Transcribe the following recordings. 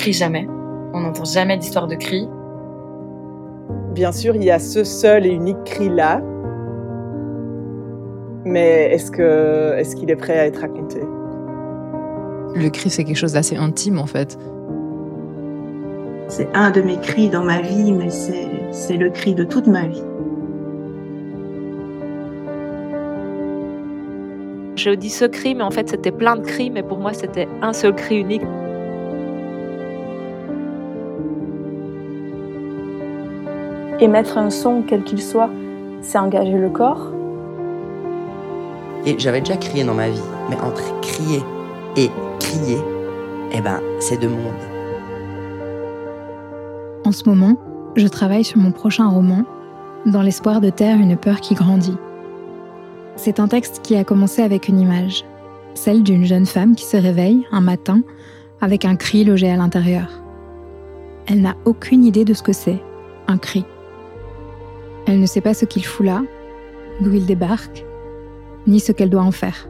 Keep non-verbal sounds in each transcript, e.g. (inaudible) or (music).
On crie jamais. On n'entend jamais d'histoire de cri. Bien sûr, il y a ce seul et unique cri-là. Mais est-ce que est-ce qu'il est prêt à être raconté? Le cri, c'est quelque chose d'assez intime en fait. C'est un de mes cris dans ma vie, mais c'est le cri de toute ma vie. J'ai dit ce cri, mais en fait c'était plein de cris, mais pour moi c'était un seul cri unique. Émettre un son, quel qu'il soit, c'est engager le corps. Et j'avais déjà crié dans ma vie, mais entre crier et crier, eh ben, c'est deux mondes. En ce moment, je travaille sur mon prochain roman, dans l'espoir de taire une peur qui grandit. C'est un texte qui a commencé avec une image, celle d'une jeune femme qui se réveille un matin avec un cri logé à l'intérieur. Elle n'a aucune idée de ce que c'est, un cri. Elle ne sait pas ce qu'il fout là, d'où il débarque, ni ce qu'elle doit en faire.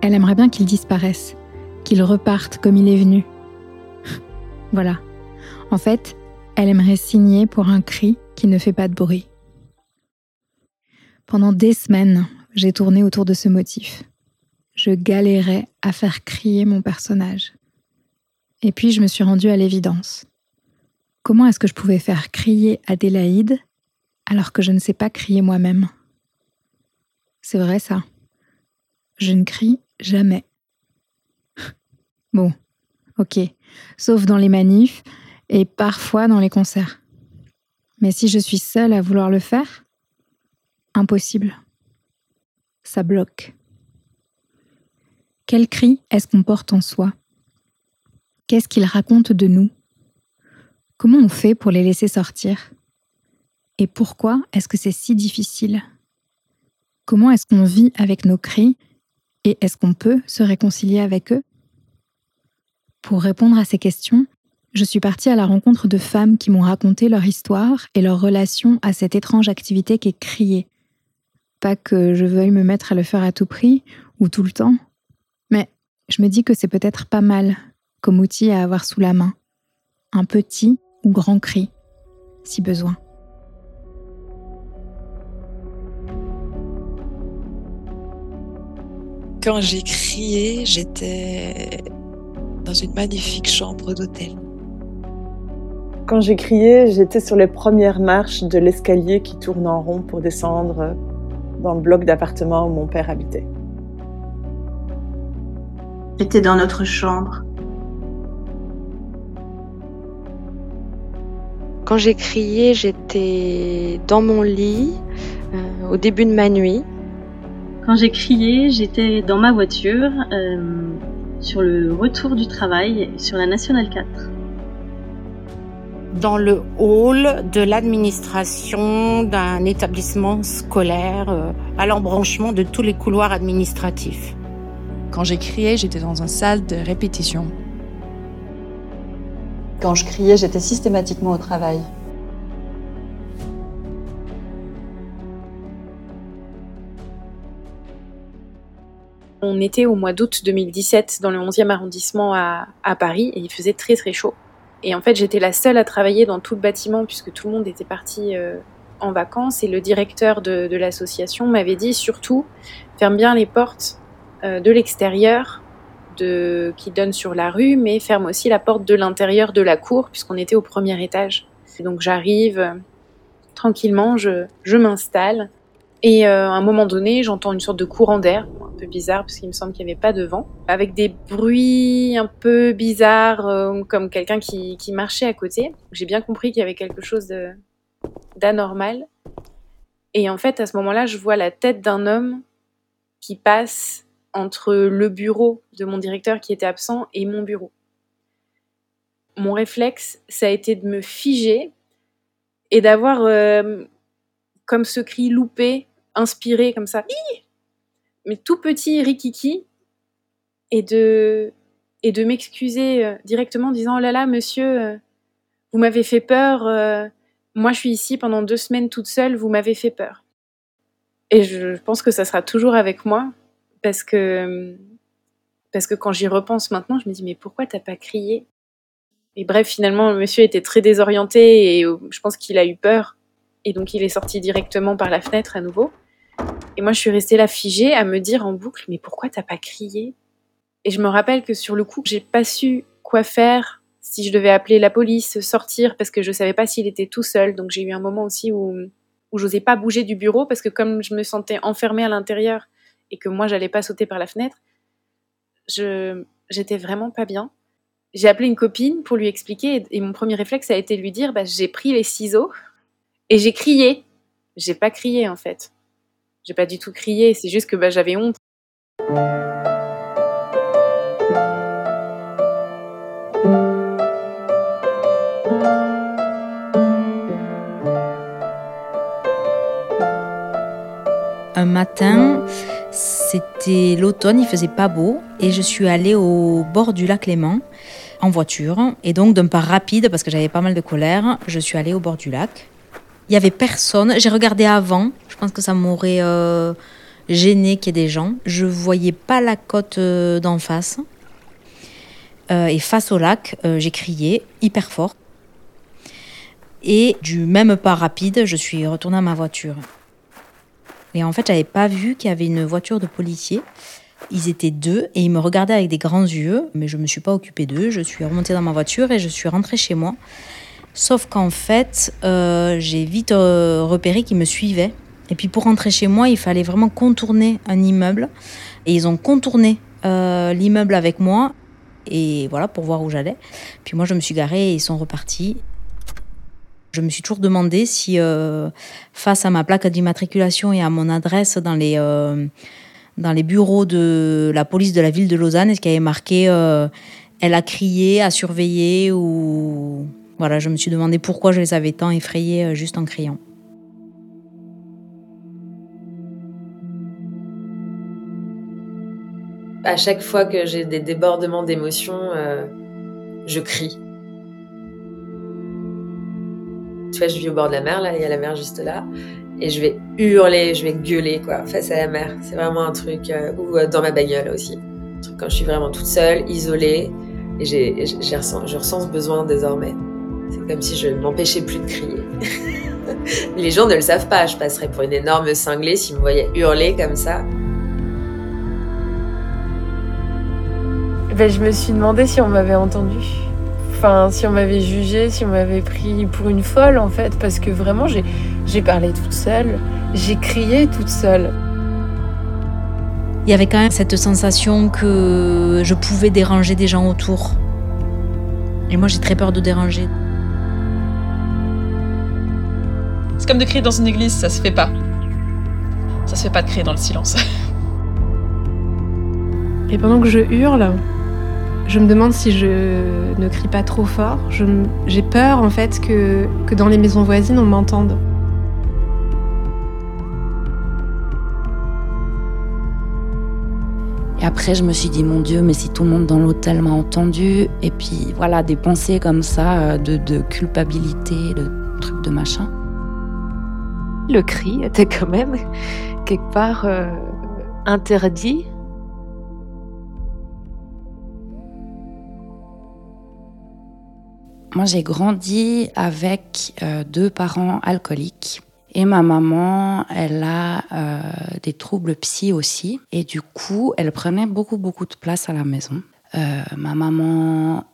Elle aimerait bien qu'il disparaisse, qu'il reparte comme il est venu. (laughs) voilà. En fait, elle aimerait signer pour un cri qui ne fait pas de bruit. Pendant des semaines, j'ai tourné autour de ce motif. Je galérais à faire crier mon personnage. Et puis je me suis rendue à l'évidence. Comment est-ce que je pouvais faire crier Adélaïde alors que je ne sais pas crier moi-même C'est vrai ça. Je ne crie jamais. (laughs) Bon, ok, sauf dans les manifs et parfois dans les concerts. Mais si je suis seule à vouloir le faire, impossible. Ça bloque. Quel cri est-ce qu'on porte en soi? Qu'est-ce qu'ils racontent de nous? Comment on fait pour les laisser sortir? Et pourquoi est-ce que c'est si difficile? Comment est-ce qu'on vit avec nos cris? Et est-ce qu'on peut se réconcilier avec eux? Pour répondre à ces questions, je suis partie à la rencontre de femmes qui m'ont raconté leur histoire et leur relation à cette étrange activité qu'est crier, pas que je veuille me mettre à le faire à tout prix ou tout le temps, mais je me dis que c'est peut-être pas mal comme outil à avoir sous la main. Un petit ou grand cri, si besoin. Quand j'ai crié, j'étais dans une magnifique chambre d'hôtel. Quand j'ai crié, j'étais sur les premières marches de l'escalier qui tourne en rond pour descendre dans le bloc d'appartement où mon père habitait. J'étais dans notre chambre. Quand j'ai crié, j'étais dans mon lit euh, au début de ma nuit. Quand j'ai crié, j'étais dans ma voiture euh, sur le retour du travail sur la Nationale 4 dans le hall de l'administration d'un établissement scolaire euh, à l'embranchement de tous les couloirs administratifs. Quand j'ai crié, j'étais dans une salle de répétition. Quand je criais, j'étais systématiquement au travail. On était au mois d'août 2017 dans le 11e arrondissement à, Paris et il faisait très très chaud. Et en fait, j'étais la seule à travailler dans tout le bâtiment puisque tout le monde était parti euh, en vacances. Et le directeur de, l'association m'avait dit surtout, ferme bien les portes euh, de l'extérieur qui donnent sur la rue, mais ferme aussi la porte de l'intérieur de la cour puisqu'on était au premier étage. donc j'arrive euh, tranquillement, je m'installe. Et à un moment donné, j'entends une sorte de courant d'air, un peu bizarre parce qu'il me semble qu'il n'y avait pas de vent, avec des bruits un peu bizarres, euh, comme quelqu'un qui, qui, marchait à côté. J'ai bien compris qu'il y avait quelque chose d'anormal. Et en fait, à ce moment-là, je vois la tête d'un homme qui passe entre le bureau de mon directeur qui était absent et mon bureau. Mon réflexe, ça a été de me figer et d'avoir euh, comme ce cri loupé, inspiré comme ça mais tout petit rikiki et de et de m'excuser euh, directement en disant oh là là monsieur euh, vous m'avez fait peur euh, moi je suis ici pendant deux semaines toute seule vous m'avez fait peur et je pense que ça sera toujours avec moi parce que parce que quand j'y repense maintenant je me dis mais pourquoi t'as pas crié? Et bref, finalement, le monsieur était très désorienté et je pense qu'il a eu peur. Et donc, il est sorti directement par la fenêtre à nouveau. Et moi, je suis restée là figée à me dire en boucle, mais pourquoi t'as pas crié? Et je me rappelle que sur le coup, j'ai pas su quoi faire, si je devais appeler la police, sortir, parce que je savais pas s'il était tout seul. Donc j'ai eu un moment aussi où, où j'osais pas bouger du bureau, parce que comme je me sentais enfermée à l'intérieur et que moi, j'allais pas sauter par la fenêtre, je j'étais vraiment pas bien. J'ai appelé une copine pour lui expliquer, et, mon premier réflexe a été de lui dire, bah, j'ai pris les ciseaux et j'ai crié. J'ai pas crié en fait. J'ai pas du tout crié, c'est juste que bah, j'avais honte. Un matin, c'était l'automne, il faisait pas beau et je suis allée au bord du lac Léman en voiture et donc d'un pas rapide parce que j'avais pas mal de colère, je suis allée au bord du lac. Il y avait personne, j'ai regardé avant, que ça m'aurait euh, gêné qu'il y ait des gens. Je voyais pas la côte euh, d'en face. Euh, et face au lac, j'ai crié hyper fort. Et du même pas rapide, je suis retournée à ma voiture. Et en fait, j'avais pas vu qu'il y avait une voiture de policier. Ils étaient deux et ils me regardaient avec des grands yeux, mais je me suis pas occupée d'eux. Je suis remontée dans ma voiture et je suis rentrée chez moi. Sauf qu'en fait, j'ai vite repéré qu'ils me suivaient. Et puis pour rentrer chez moi, il fallait vraiment contourner un immeuble. Et ils ont contourné euh, l'immeuble avec moi. Et voilà, pour voir où j'allais. Puis moi, je me suis garée et ils sont repartis. Je me suis toujours demandé si, face à ma plaque d'immatriculation et à mon adresse dans les, dans les bureaux de la police de la ville de Lausanne, est-ce qu'il y avait marqué Elle a crié, a surveillé ou voilà, je me suis demandé pourquoi je les avais tant effrayés euh, juste en criant. À chaque fois que j'ai des débordements d'émotions, euh, je crie. Tu vois, je vis au bord de la mer, là, il y a la mer juste là, et je vais hurler, je vais gueuler, quoi, face à la mer. C'est vraiment un truc, euh, ou dans ma bagnole aussi. Un truc quand je suis vraiment toute seule, isolée, et j'ai, je ressens ce besoin désormais. C'est comme si je ne m'empêchais plus de crier. (laughs) Les gens ne le savent pas, je passerais pour une énorme cinglée s'ils me voyaient hurler comme ça. Ben, je me suis demandé si on m'avait entendu. Enfin, si on m'avait jugé, si on m'avait pris pour une folle en fait, parce que vraiment j'ai parlé toute seule, j'ai crié toute seule. Il y avait quand même cette sensation que je pouvais déranger des gens autour. Et moi j'ai très peur de déranger. C'est comme de crier dans une église, ça se fait pas. Ça se fait pas de crier dans le silence. Et pendant que je hurle, je me demande si je ne crie pas trop fort. J'ai peur en fait que, que dans les maisons voisines on m'entende. Et après, je me suis dit, mon Dieu, mais si tout le monde dans l'hôtel m'a entendu, et puis voilà, des pensées comme ça, euh, de, de culpabilité, de trucs de machin le cri était quand même quelque part euh, interdit. Moi, j'ai grandi avec euh, deux parents alcooliques. Et ma maman, elle a euh, des troubles psy aussi. Et du coup, elle prenait beaucoup, beaucoup de place à la maison. ma maman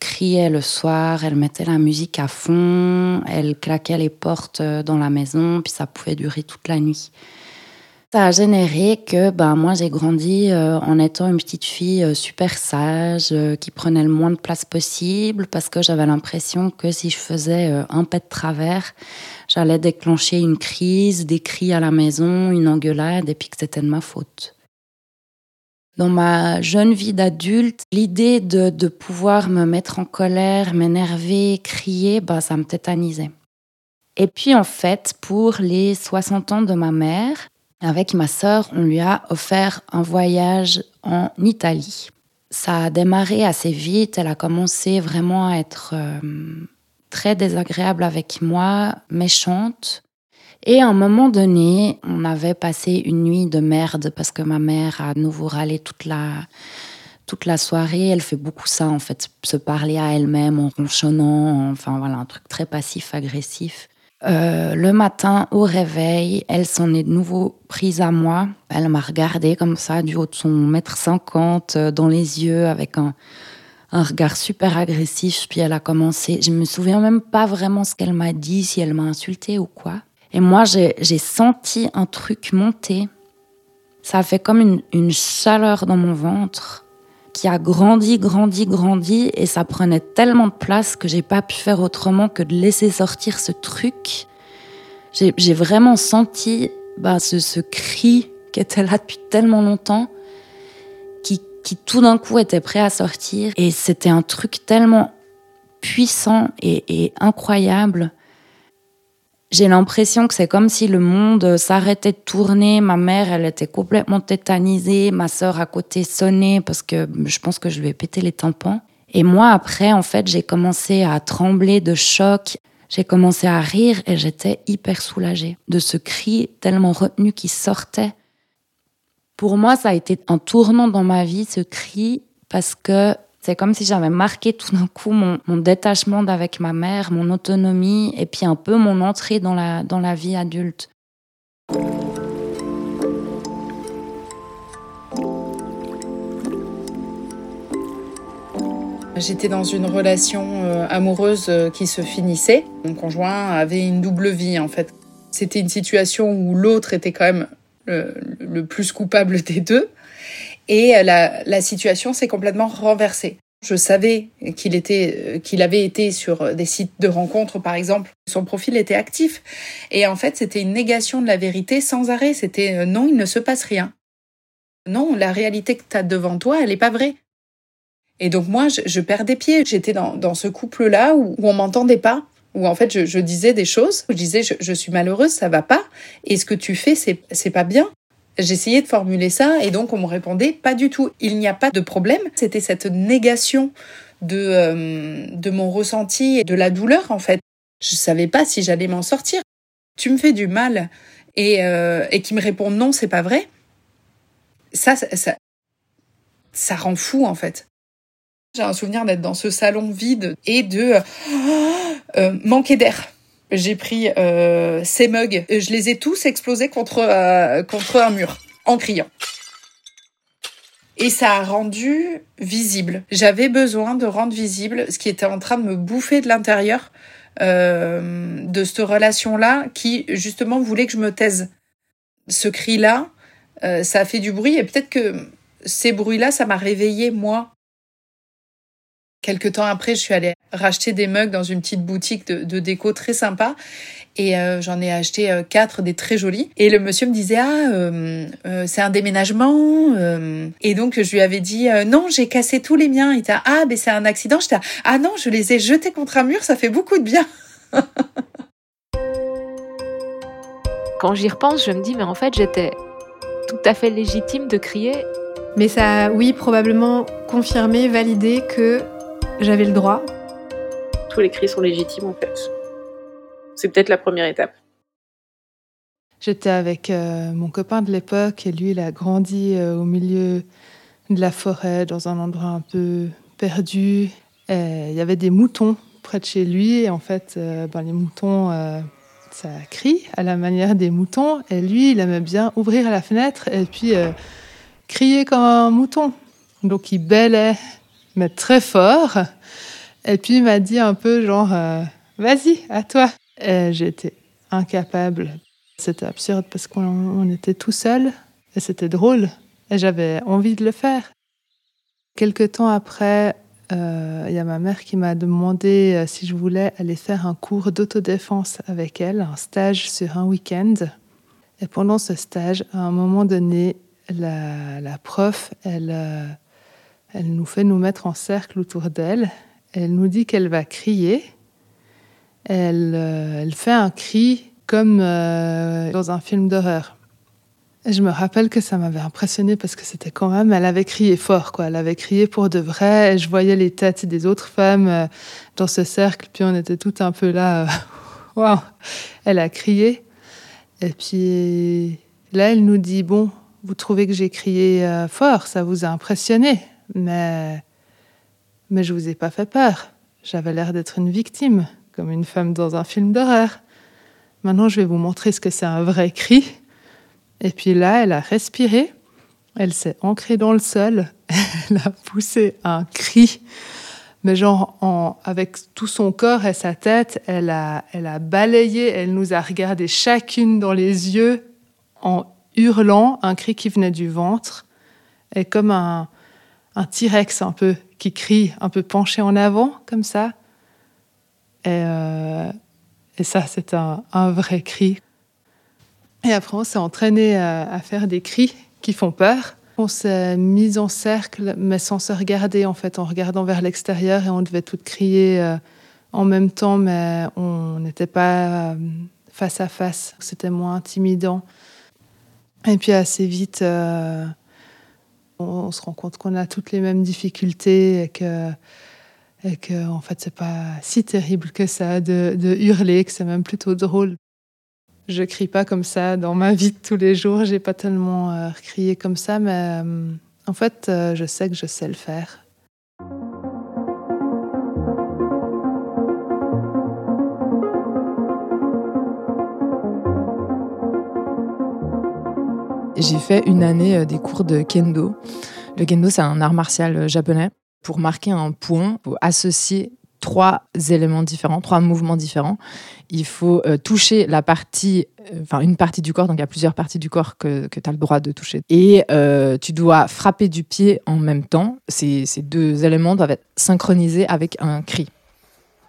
criait le soir, elle mettait la musique à fond, elle claquait les portes euh, dans la maison, puis ça pouvait durer toute la nuit. Ça a généré que ben, moi j'ai grandi euh, en étant une petite fille euh, super sage, qui prenait le moins de place possible, parce que j'avais l'impression que si je faisais un pet de travers, j'allais déclencher une crise, des cris à la maison, une engueulade, et puis que c'était de ma faute. Dans ma jeune vie d'adulte, l'idée de, pouvoir me mettre en colère, m'énerver, crier, bah, ça me tétanisait. Et puis en fait, pour les 60 ans de ma mère, avec ma sœur, on lui a offert un voyage en Italie. Ça a démarré assez vite, elle a commencé vraiment à être euh, très désagréable avec moi, méchante. Et à un moment donné, on avait passé une nuit de merde parce que ma mère a nouveau râlé toute la, toute la soirée. Elle fait beaucoup ça, en fait, se parler à elle-même en ronchonnant, enfin voilà, un truc très passif-agressif. Euh, le matin, au réveil, elle s'en est de nouveau prise à moi. Elle m'a regardé comme ça, du haut de son mètre cinquante, euh, dans les yeux, avec un, regard super agressif. Puis elle a commencé. Je me souviens même pas vraiment ce qu'elle m'a dit, si elle m'a insulté ou quoi. Et moi, j'ai senti un truc monter. Ça a fait comme une chaleur dans mon ventre qui a grandi, grandi, grandi, et ça prenait tellement de place que j'ai pas pu faire autrement que de laisser sortir ce truc. J'ai vraiment senti bah, ce, ce, cri qui était là depuis tellement longtemps, qui, qui tout d'un coup était prêt à sortir, et c'était un truc tellement puissant et, et incroyable j'ai l'impression que c'est comme si le monde s'arrêtait de tourner. Ma mère, elle était complètement tétanisée. Ma sœur à côté sonnait parce que je pense que je lui ai pété les tympans. Et moi, après, en fait, j'ai commencé à trembler de choc. J'ai commencé à rire et j'étais hyper soulagée de ce cri tellement retenu qui sortait. Pour moi, ça a été un tournant dans ma vie, ce cri, parce que c'est comme si j'avais marqué tout d'un coup mon, détachement d'avec ma mère, mon autonomie et puis un peu mon entrée dans la, dans la vie adulte. J'étais dans une relation euh, amoureuse euh, qui se finissait. Mon conjoint avait une double vie en fait. C'était une situation où l'autre était quand même le plus coupable (laughs) des deux. Et euh, la, situation s'est complètement renversée. Je savais qu'il était, euh, qu'il avait été sur des sites de rencontres, par exemple. Son profil était actif. Et en fait, c'était une négation de la vérité sans arrêt. C'était euh, non, il ne se passe rien. Non, la réalité que tu as devant toi, elle n'est pas vraie. Et donc moi, je, je perdais pied. J'étais dans, ce couple-là où, on m'entendait pas, où en fait je, disais des choses. Je disais je, je, suis malheureuse, ça va pas. Et ce que tu fais, c'est c'est pas bien. J'essayais de formuler ça et donc on me répondait pas du tout. Il n'y a pas de problème. C'était cette négation de, euh, de mon ressenti et de la douleur en fait. Je savais pas si j'allais m'en sortir. Tu me fais du mal et, euh, et qui me répond non, c'est pas vrai. Ça, ça, ça, rend fou en fait. J'ai un souvenir d'être dans ce salon vide et de euh, manquer d'air j'ai pris euh, ces mugs, je les ai tous explosés contre, euh, contre un mur en criant. Et ça a rendu visible. J'avais besoin de rendre visible ce qui était en train de me bouffer de l'intérieur euh, de cette relation-là qui justement voulait que je me taise. Ce cri-là, euh, ça a fait du bruit et peut-être que ces bruits-là, ça m'a réveillé moi Quelques temps après, je suis allée racheter des mugs dans une petite boutique de, déco très sympa. Et euh, j'en ai acheté euh, quatre, des très jolis. Et le monsieur me disait ah euh, c'est un déménagement. et donc je lui avais dit non j'ai cassé tous les miens. Il était ah mais c'est un accident. J'étais ah non je les ai jetés contre un mur. Ça fait beaucoup de bien. (laughs) Quand j'y repense, je me dis mais en fait j'étais tout à fait légitime de crier. Mais ça a, oui, probablement confirmé, validé que j'avais le droit. Tous les cris sont légitimes en fait. C'est peut-être la première étape. J'étais avec euh, mon copain de l'époque et lui, il a grandi euh, au milieu de la forêt, dans un endroit un peu perdu. il y avait des moutons près de chez lui et en fait, euh, ben, les moutons, ça crie à la manière des moutons. Et lui, il aimait bien ouvrir la fenêtre et puis crier comme un mouton. Donc il bêlait très fort. Et puis il m'a dit un peu genre, euh, vas-y, à toi. Et j'étais incapable. C'était absurde parce qu'on était tout seul et c'était drôle. Et j'avais envie de le faire. Quelque temps après, euh, il y a ma mère qui m'a demandé euh, si je voulais aller faire un cours d'autodéfense avec elle, un stage sur un week-end. Et pendant ce stage, à un moment donné, la prof, elle, elle nous fait nous mettre en cercle autour d'elle. Elle nous dit qu'elle va crier. Elle, euh, fait un cri comme euh, dans un film d'horreur. je me rappelle que ça m'avait impressionné parce que c'était quand même, elle avait crié fort, quoi. Elle avait crié pour de vrai. Je voyais les têtes des autres femmes euh, dans ce cercle, puis on était tout un peu là. (laughs) Waouh Elle a crié. Et puis là, elle nous dit bon, vous trouvez que j'ai crié fort, ça vous a impressionné mais, mais je vous ai pas fait peur. J'avais l'air d'être une victime, comme une femme dans un film d'horreur. Maintenant, je vais vous montrer ce que c'est un vrai cri. Et puis là, elle a respiré, elle s'est ancrée dans le sol, (laughs) elle a poussé un cri mais genre en, avec tout son corps et sa tête, elle a, elle a balayé, elle nous a regardé chacune dans les yeux en hurlant un cri qui venait du ventre, et comme un, un T-Rex un peu qui crie, un peu penché en avant, comme ça. Et, euh, ça, c'est un, vrai cri. Et après, on s'est entraîné à, à faire des cris qui font peur. On s'est mis en cercle, mais sans se regarder, en fait, en regardant vers l'extérieur, et on devait toutes crier euh, en même temps, mais on n'était pas euh, face à face. C'était moins intimidant. Et puis assez vite, euh, on, se rend compte qu'on a toutes les mêmes difficultés et que, en fait, c'est pas si terrible que ça de, de hurler, que c'est même plutôt drôle. Je crie pas comme ça dans ma vie de tous les jours. J'ai pas tellement euh, crié comme ça, mais euh, en fait, euh, je sais que je sais le faire. J'ai fait une année des cours de kendo. Le kendo, c'est un art martial japonais. Pour marquer un point, faut associer trois éléments différents, trois mouvements différents. Il faut euh, toucher la partie, enfin euh, une partie du corps, donc il y a plusieurs parties du corps que, tu as le droit de toucher. Et euh, tu dois frapper du pied en même temps. Ces, ces, deux éléments doivent être synchronisés avec un cri.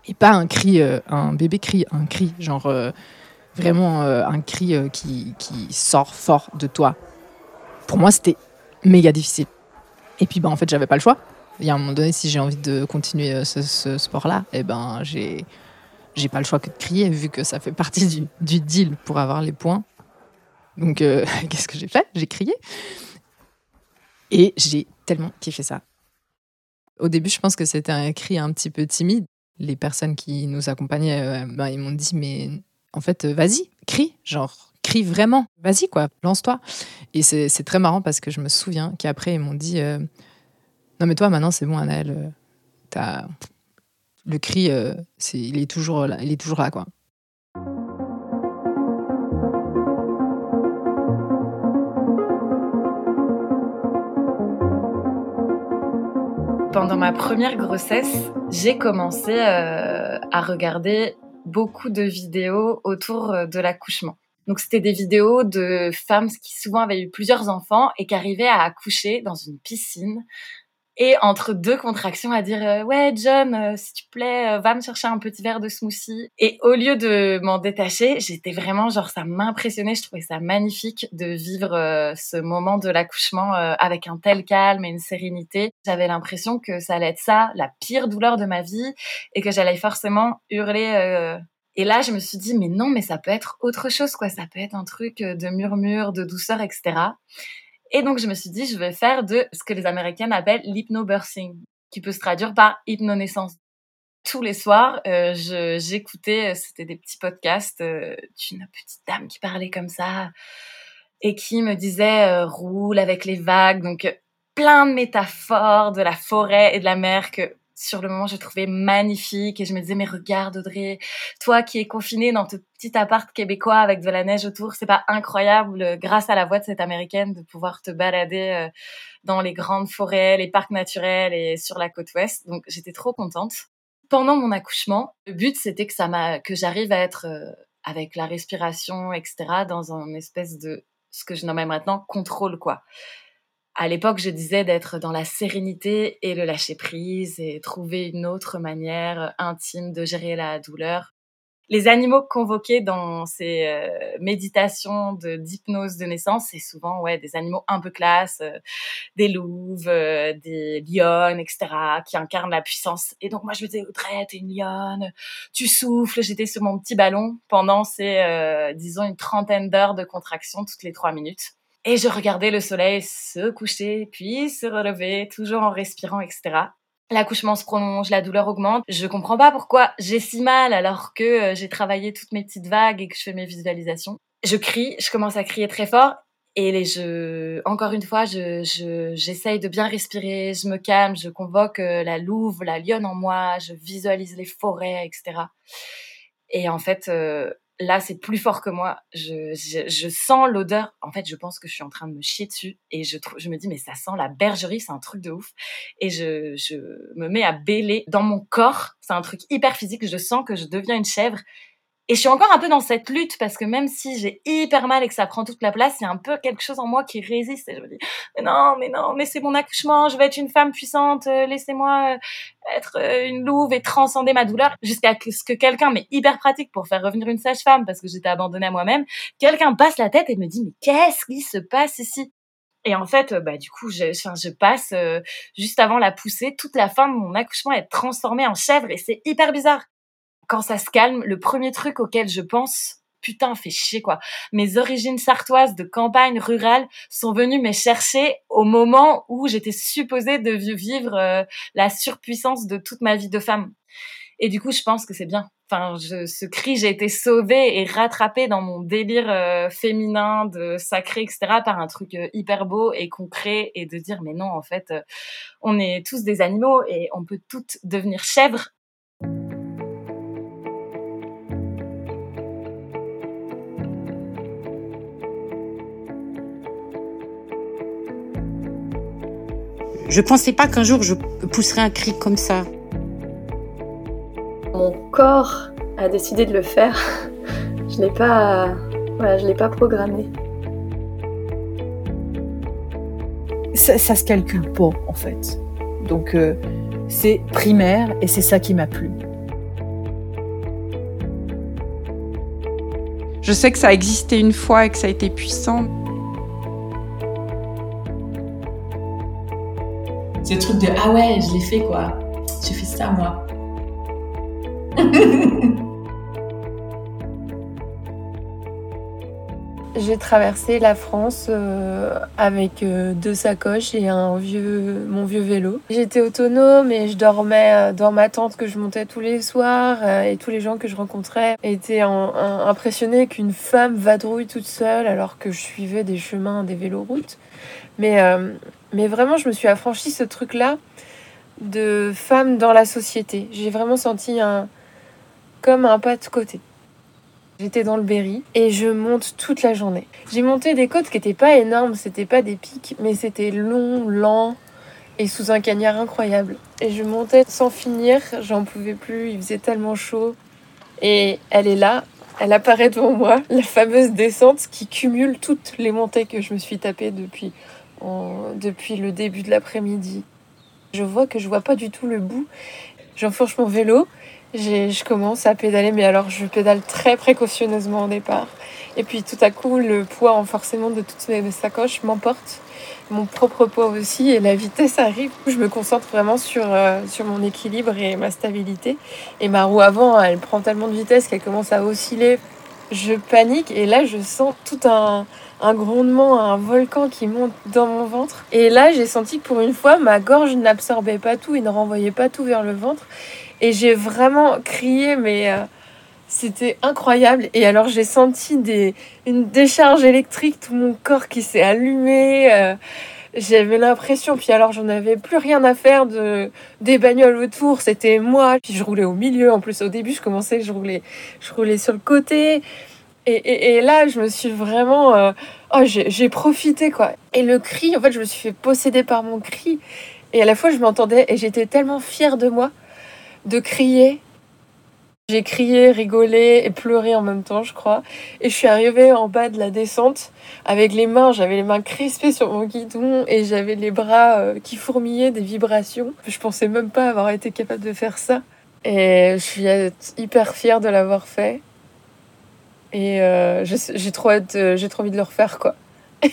Et pas un cri, euh, un bébé cri, un cri, genre euh, vraiment un cri qui, qui sort fort de toi. Pour moi, c'était méga difficile. Et puis, bah, en fait, j'avais pas le choix il y a un moment donné, si j'ai envie de continuer ce, ce sport-là, eh ben, j'ai, j'ai pas le choix que de crier, vu que ça fait partie du, deal pour avoir les points. Donc, euh, (laughs) qu'est-ce que j'ai fait? J'ai crié. Et j'ai tellement kiffé ça. Au début, je pense que c'était un cri un petit peu timide. Les personnes qui nous accompagnaient, euh, ben, ils m'ont dit, mais en fait, euh, vas-y, crie, genre, crie vraiment, vas-y, quoi, lance-toi. Et c'est, très marrant parce que je me souviens qu'après, ils m'ont dit, euh, non, mais toi, maintenant, c'est bon, Anaël. Euh. Le cri. Il, est toujours là, il est toujours là, quoi. Pendant ma première grossesse, j'ai commencé à regarder beaucoup de vidéos autour de l'accouchement. Donc c'était des vidéos de femmes qui souvent avaient eu plusieurs enfants et qui arrivaient à accoucher dans une piscine et entre deux contractions à dire euh, ouais John euh, s'il te plaît euh, va me chercher un petit verre de smoothie et au lieu de m'en détacher j'étais vraiment genre ça m'impressionnait je trouvais ça magnifique de vivre ce moment de l'accouchement avec un tel calme et une sérénité j'avais l'impression que ça allait être ça la pire douleur de ma vie et que j'allais forcément hurler et là, je me suis dit, mais non, mais ça peut être autre chose, quoi. Ça peut être un truc de murmure, de douceur, etc. Et donc, je me suis dit, je vais faire de ce que les Américaines appellent l'hypnobirthing, qui peut se traduire par hypnonaissance. Tous les soirs, euh, j'écoutais, c'était des petits podcasts euh, d'une petite dame qui parlait comme ça et qui me disait euh, roule avec les vagues. Donc, plein de métaphores de la forêt et de la mer que sur le moment, je trouvais magnifique et je me disais, mais regarde Audrey, toi qui es confinée dans ton petit appart québécois avec de la neige autour, c'est pas incroyable, grâce à la voix de cette américaine, de pouvoir te balader euh, dans les grandes forêts, les parcs naturels et sur la côte ouest. Donc, j'étais trop contente. Pendant mon accouchement, le but, c'était que ça m'a, que j'arrive à être euh, avec la respiration, etc., dans un espèce de, ce que je nomme maintenant, contrôle, quoi à l'époque, je disais d'être dans la sérénité et le lâcher prise et trouver une autre manière intime de gérer la douleur. Les animaux convoqués dans ces euh, méditations de d'hypnose de naissance, c'est souvent ouais des animaux un peu classe, euh, des louves, euh, des lionnes, etc., qui incarnent la puissance. Et donc moi je me disais Audrey, t'es une lionne, tu souffles. J'étais sur mon petit ballon pendant ces disons une trentaine d'heures de contraction toutes les trois minutes. Et je regardais le soleil se coucher, puis se relever, toujours en respirant, etc. L'accouchement se prolonge, la douleur augmente. Je comprends pas pourquoi j'ai si mal alors que j'ai travaillé toutes mes petites vagues et que je fais mes visualisations. Je crie, je commence à crier très fort. Et les, je, encore une fois, je, je, j'essaye de bien respirer, je me calme, je convoque euh, la louve, la lionne en moi, je visualise les forêts, etc. Et en fait, euh, là, c'est plus fort que moi. Je, je, je sens l'odeur. En fait, je pense que je suis en train de me chier dessus. Et je, je me dis, mais ça sent la bergerie, c'est un truc de ouf. Et je, je me mets à bêler dans mon corps. C'est un truc hyper physique. Je sens que je deviens une chèvre. Et je suis encore un peu dans cette lutte parce que même si j'ai hyper mal et que ça prend toute la place, il y a un peu quelque chose en moi qui résiste et je me dis mais non, mais non, mais c'est mon accouchement, je vais être une femme puissante, euh, laissez-moi euh, être euh, une louve et transcender ma douleur jusqu'à ce que quelqu'un, mais hyper pratique pour faire revenir une sage-femme parce que j'étais abandonnée à moi-même, quelqu'un passe la tête et me dit mais qu'est-ce qui se passe ici? Et en fait, bah du coup, je, je passe juste avant la poussée, toute la fin de mon accouchement est transformée en chèvre et c'est hyper bizarre quand ça se calme, le premier truc auquel je pense, putain, fait chier quoi. Mes origines sartoises de campagne rurale sont venues me chercher au moment où j'étais supposée de vivre euh, la surpuissance de toute ma vie de femme. Et du coup, je pense que c'est bien. Enfin, je, ce cri, j'ai été sauvée et rattrapée dans mon délire euh, féminin, de sacré, etc., par un truc euh, hyper beau et concret, et de dire, mais non, en fait, on est tous des animaux et on peut toutes devenir chèvres Je pensais pas qu'un jour je pousserais un cri comme ça. Mon corps a décidé de le faire. Je l'ai pas, voilà, je l'ai pas programmé. Ça, ça se calcule pas en fait. Donc euh, c'est primaire et c'est ça qui m'a plu. Je sais que ça a existé une fois et que ça a été puissant. Ce truc de ah ouais, je l'ai fait quoi. J'ai fait ça moi. (laughs) J'ai traversé la France euh, avec euh, deux sacoches et un vieux, mon vieux vélo. J'étais autonome et je dormais euh, dans ma tente que je montais tous les soirs et tous les gens que je rencontrais étaient impressionnés qu'une femme vadrouille toute seule alors que je suivais des chemins, des véloroutes. Mais mais vraiment, je me suis affranchie ce truc-là de femme dans la société. J'ai vraiment senti un comme un pas de côté. J'étais dans le Berry et je monte toute la journée. J'ai monté des côtes qui n'étaient pas énormes, c'était pas des pics, mais c'était long, lent et sous un cagnard incroyable. Et je montais sans finir, j'en pouvais plus, il faisait tellement chaud. Et elle est là, elle apparaît devant moi, la fameuse descente qui cumule toutes les montées que je me suis tapées depuis depuis le début de l'après-midi. Je vois que je vois pas du tout le bout. J'enfourche mon vélo, je commence à pédaler, mais alors je pédale très précautionneusement au départ. Et puis tout à coup, le poids forcément de toutes mes sacoches m'emporte, mon propre poids aussi, et la vitesse arrive. Je me concentre vraiment sur, euh, sur mon équilibre et ma stabilité. Et ma roue avant, elle prend tellement de vitesse qu'elle commence à osciller. Je panique et là, je sens tout un, un grondement, un volcan qui monte dans mon ventre. Et là, j'ai senti que pour une fois, ma gorge n'absorbait pas tout et ne renvoyait pas tout vers le ventre. Et j'ai vraiment crié, mais euh, c'était incroyable. Et alors, j'ai senti des, une décharge électrique, tout mon corps qui s'est allumé. Euh, j'avais l'impression, puis alors j'en avais plus rien à faire de des bagnoles autour, c'était moi. Puis je roulais au milieu. En plus, au début, je commençais, je roulais, je roulais sur le côté. Et, et, là, je me suis vraiment. Euh, oh, j'ai profité, quoi. Et le cri, en fait, je me suis fait posséder par mon cri. Et à la fois, je m'entendais et j'étais tellement fière de moi de crier. J'ai crié, rigolé et pleuré en même temps, je crois. Et je suis arrivée en bas de la descente avec les mains, j'avais les mains crispées sur mon guidon et j'avais les bras euh, qui fourmillaient des vibrations. Je pensais même pas avoir été capable de faire ça. Et je suis hyper fière de l'avoir fait. Et euh, j'ai trop, j'ai trop envie de le refaire, quoi. (laughs)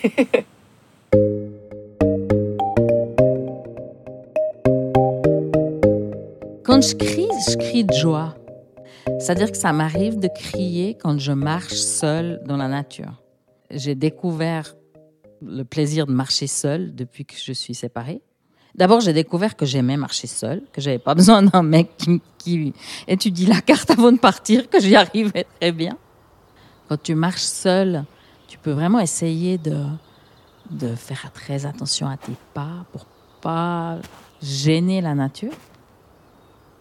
quand je crie, je crie de joie. C'est-à-dire que ça m'arrive de crier quand je marche seule dans la nature. J'ai découvert le plaisir de marcher seule depuis que je suis séparée. D'abord, j'ai découvert que j'aimais marcher seule, que j'avais pas (laughs) besoin d'un mec qui, étudie la carte avant de partir, que j'y arrivais très bien. Quand tu marches seul, tu peux vraiment essayer de de faire très attention à tes pas pour pas gêner la nature.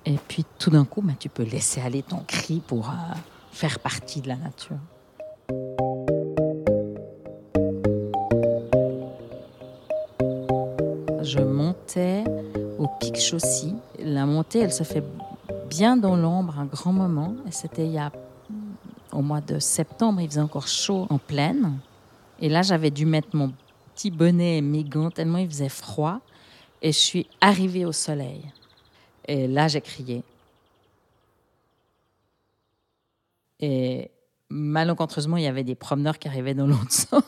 Et puis tout d'un coup, bah, tu peux laisser aller ton cri pour euh, faire partie de la nature. Je montais au pic Chaussy. La montée, elle se fait bien dans l'ombre un grand moment. C'était il y a au mois de septembre, il faisait encore chaud en plaine. Et là, j'avais dû mettre mon petit bonnet et mes gants tellement il faisait froid. Et je suis arrivée au soleil. Et là, j'ai crié. Et malencontreusement, il y avait des promeneurs qui arrivaient dans l'autre (laughs) sens,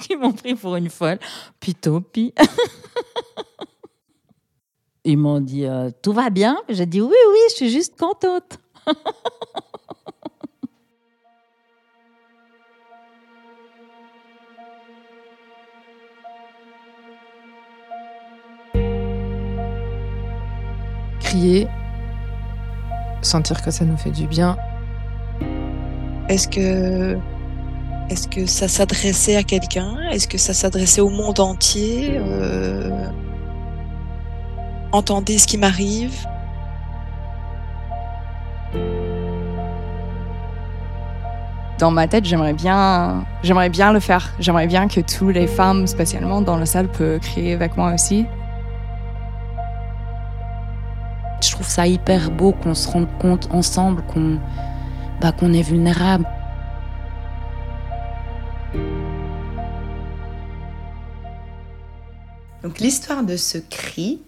qui m'ont pris pour une folle. Puis topi. (laughs) Ils m'ont dit euh, Tout va bien? J'ai dit Oui, oui, je suis juste contente. (laughs) crier, sentir que ça nous fait du bien. Est-ce que, est-ce que ça s'adressait à quelqu'un? Est-ce que ça s'adressait au monde entier? Euh... Entendez ce qui m'arrive. Dans ma tête, j'aimerais bien, j'aimerais bien le faire. J'aimerais bien que toutes les femmes, spécialement dans la salle, peuvent crier avec moi aussi. Ça hyper beau qu'on se rende compte ensemble qu'on bah, qu'on est vulnérable. Donc l'histoire de ce cri,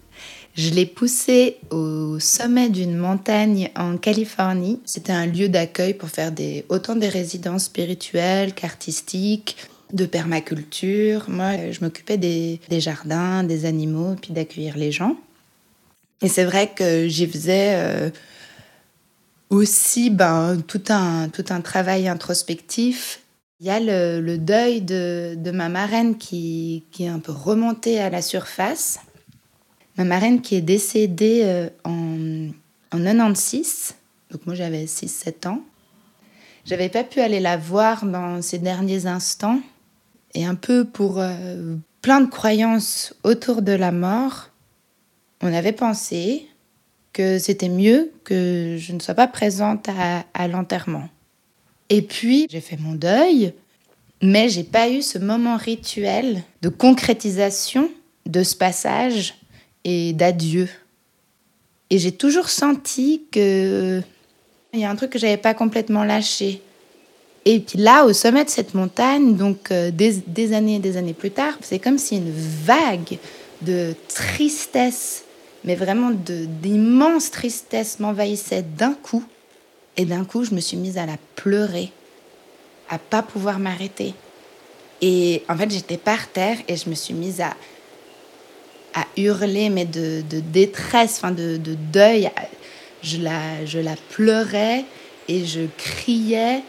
je l'ai poussé au sommet d'une montagne en Californie. C'était un lieu d'accueil pour faire autant des résidences spirituelles qu'artistiques, de permaculture. Moi, je m'occupais des, des, jardins, des animaux, puis d'accueillir les gens. Et c'est vrai que j'y faisais euh, aussi ben, tout, un, tout un travail introspectif. Il y a le, le deuil de, de, ma marraine qui, qui, est un peu remonté à la surface. Ma marraine qui est décédée euh, en, en 96, donc moi j'avais 6-7 ans. J'avais pas pu aller la voir dans ces derniers instants. Et un peu pour euh, plein de croyances autour de la mort, on avait pensé que c'était mieux que je ne sois pas présente à, l'enterrement. Et puis, j'ai fait mon deuil, mais j'ai pas eu ce moment rituel de concrétisation de ce passage et d'adieu. Et j'ai toujours senti que il y a un truc que j'avais pas complètement lâché. Et puis là, au sommet de cette montagne, donc euh, des, des, années et des années plus tard, c'est comme si une vague de tristesse, mais vraiment d'immense tristesse m'envahissait d'un coup. Et d'un coup, je me suis mise à la pleurer, à pas pouvoir m'arrêter. Et en fait, j'étais par terre et je me suis mise à, à hurler, mais de, de détresse, enfin de, de, deuil. Je la, je la pleurais et je criais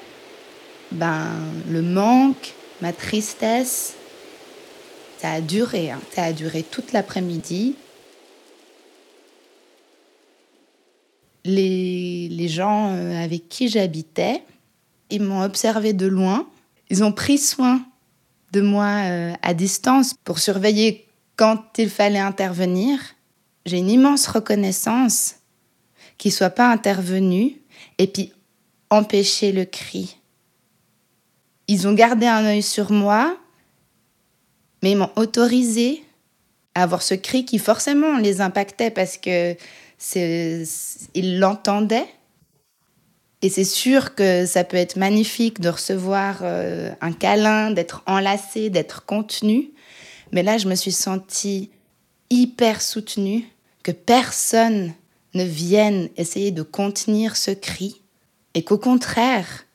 ben, le manque, ma tristesse. Ça a duré, hein. ça a duré toute l'après-midi. Les, gens euh, avec qui j'habitais, ils m'ont observé de loin. Ils ont pris soin de moi euh, à distance pour surveiller quand il fallait intervenir. J'ai une immense reconnaissance qu'ils ne soient pas intervenus et puis empêcher le cri. Ils ont gardé un œil sur moi, mais ils m'ont autorisé à avoir ce cri qui forcément les impactait parce que ils l'entendaient. Et c'est sûr que ça peut être magnifique de recevoir euh, un câlin, d'être enlacé, d'être contenu. Mais là, je me suis sentie hyper soutenue, que personne ne vienne essayer de contenir ce cri, et qu'au contraire,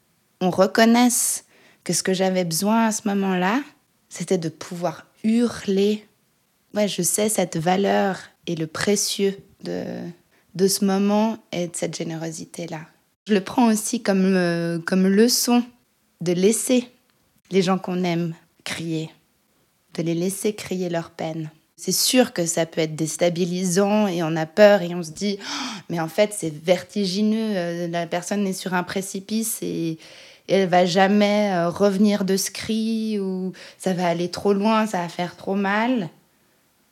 on reconnaisse que ce que j'avais besoin à ce moment-là, c'était de pouvoir hurler. Ouais, je sais cette valeur et le précieux de, de ce moment et de cette générosité-là. Je le prends aussi comme, euh, comme leçon de laisser les gens qu'on aime crier, de les laisser crier leur peine. C'est sûr que ça peut être déstabilisant et on a peur et on se dit oh, mais en fait c'est vertigineux, euh, la personne est sur un précipice et, elle va jamais euh, revenir de ce cri ou ça va aller trop loin, ça va faire trop mal.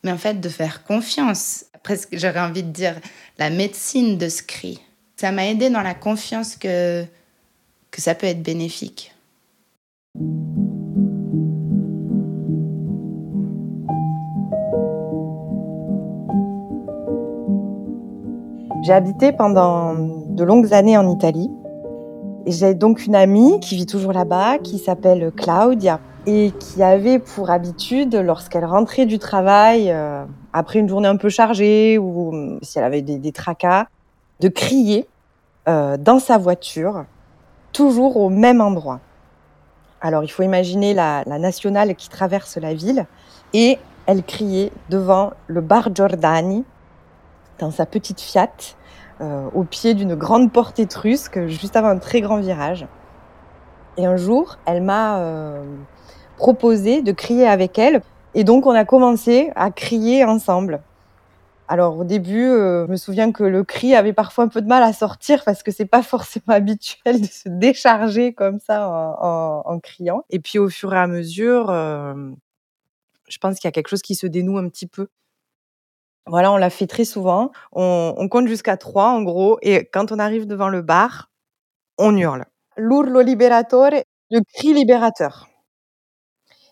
Mais en fait, de faire confiance. Presque, j'aurais envie de dire la médecine de ce cri. Ça m'a aidé dans la confiance que, que ça peut être bénéfique. J'ai habité pendant de longues années en Italie. Et j'ai donc une amie qui vit toujours là-bas, qui s'appelle Claudia, et qui avait pour habitude, lorsqu'elle rentrait du travail, euh, après une journée un peu chargée, ou euh, si elle avait des, tracas, de crier euh, dans sa voiture, toujours au même endroit. Alors il faut imaginer la, la nationale qui traverse la ville, et elle criait devant le bar Giordani, dans sa petite Fiat, euh, au pied d'une grande porte étrusque, juste avant un très grand virage. Et un jour, elle m'a proposé de crier avec elle. Et donc, on a commencé à crier ensemble. Alors, au début, euh, je me souviens que le cri avait parfois un peu de mal à sortir parce que c'est pas forcément (laughs) habituel de se décharger comme ça en, criant. Et puis, au fur et à mesure, je pense qu'il y a quelque chose qui se dénoue un petit peu. Voilà, on l'a fait très souvent. On, compte jusqu'à trois, en gros. Et quand on arrive devant le bar, on hurle. L'urlo liberatore, le cri libérateur.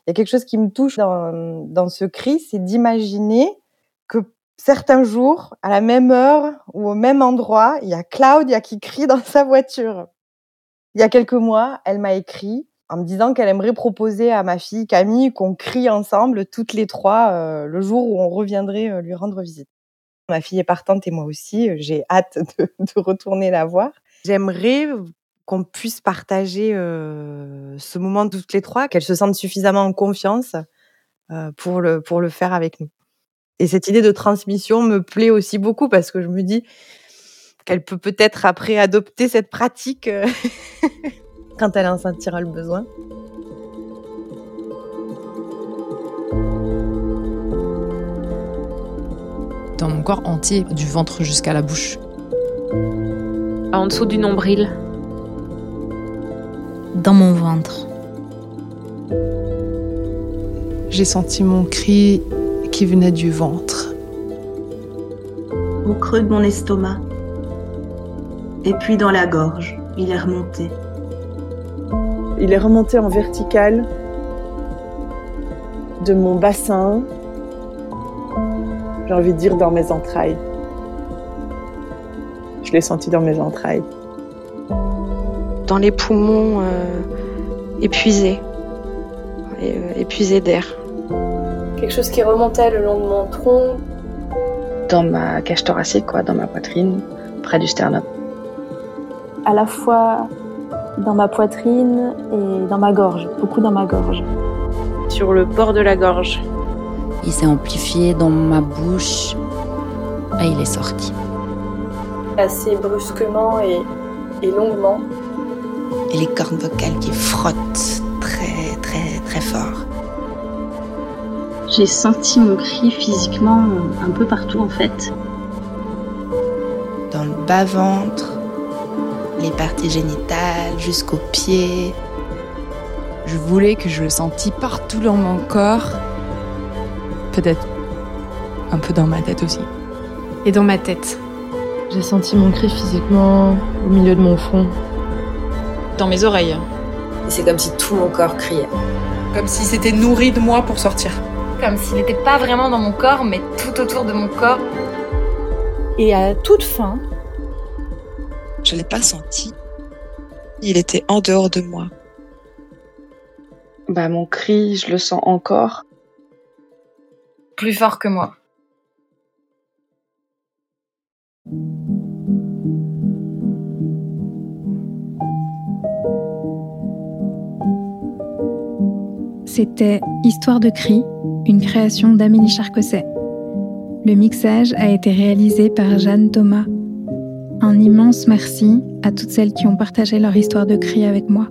Il y a quelque chose qui me touche dans, ce cri, c'est d'imaginer que certains jours, à la même heure ou au même endroit, il y a Claudia qui crie dans sa voiture. Il y a quelques mois, elle m'a écrit en me disant qu'elle aimerait proposer à ma fille Camille qu'on crie ensemble toutes les trois euh, le jour où on reviendrait euh, lui rendre visite. Ma fille est partante et moi aussi, euh, j'ai hâte (laughs) de, retourner la voir. J'aimerais qu'on puisse partager ce moment toutes les trois, qu'elle se sente suffisamment en confiance pour, le, pour le faire avec nous. Et cette idée de transmission me plaît aussi beaucoup parce que je me dis qu'elle peut peut-être après adopter cette pratique (laughs) quand elle en sentira le besoin. Dans mon corps entier, du ventre jusqu'à la bouche. En dessous du nombril. Dans mon ventre. J'ai senti mon cri qui venait du ventre. Au creux de mon estomac. Et puis dans la gorge, il est remonté. Il est remonté en vertical de mon bassin, j'ai envie de dire dans mes entrailles. Je l'ai senti dans mes entrailles. Dans les poumons euh, épuisés, euh, épuisés d'air. Quelque chose qui remontait le long de mon tronc. Dans ma cage thoracique, quoi, dans ma poitrine, près du sternum. À la fois dans ma poitrine et dans ma gorge, beaucoup dans ma gorge. Sur le bord de la gorge. Il s'est amplifié dans ma bouche et il est sorti. Assez brusquement et, et longuement. Et les cordes vocales qui frottent très très très fort. J'ai senti mon cri physiquement un peu partout en fait. Dans le bas-ventre, les parties génitales jusqu'aux pieds. Je voulais que je le sentisse partout dans mon corps. Peut-être un peu dans ma tête aussi. Et dans ma tête. J'ai senti mon cri physiquement au milieu de mon front. Dans mes oreilles. Et c'est comme si tout mon corps criait. Comme si c'était nourri de moi pour sortir. Comme s'il n'était pas vraiment dans mon corps, mais tout autour de mon corps. Et à toute fin, je ne l'ai pas senti. Il était en dehors de moi. Bah, mon cri, je le sens encore. Plus fort que moi. C'était Histoire de cri, une création d'Amélie Charcosset. Le mixage a été réalisé par Jeanne Thomas. Un immense merci à toutes celles qui ont partagé leur histoire de cri avec moi.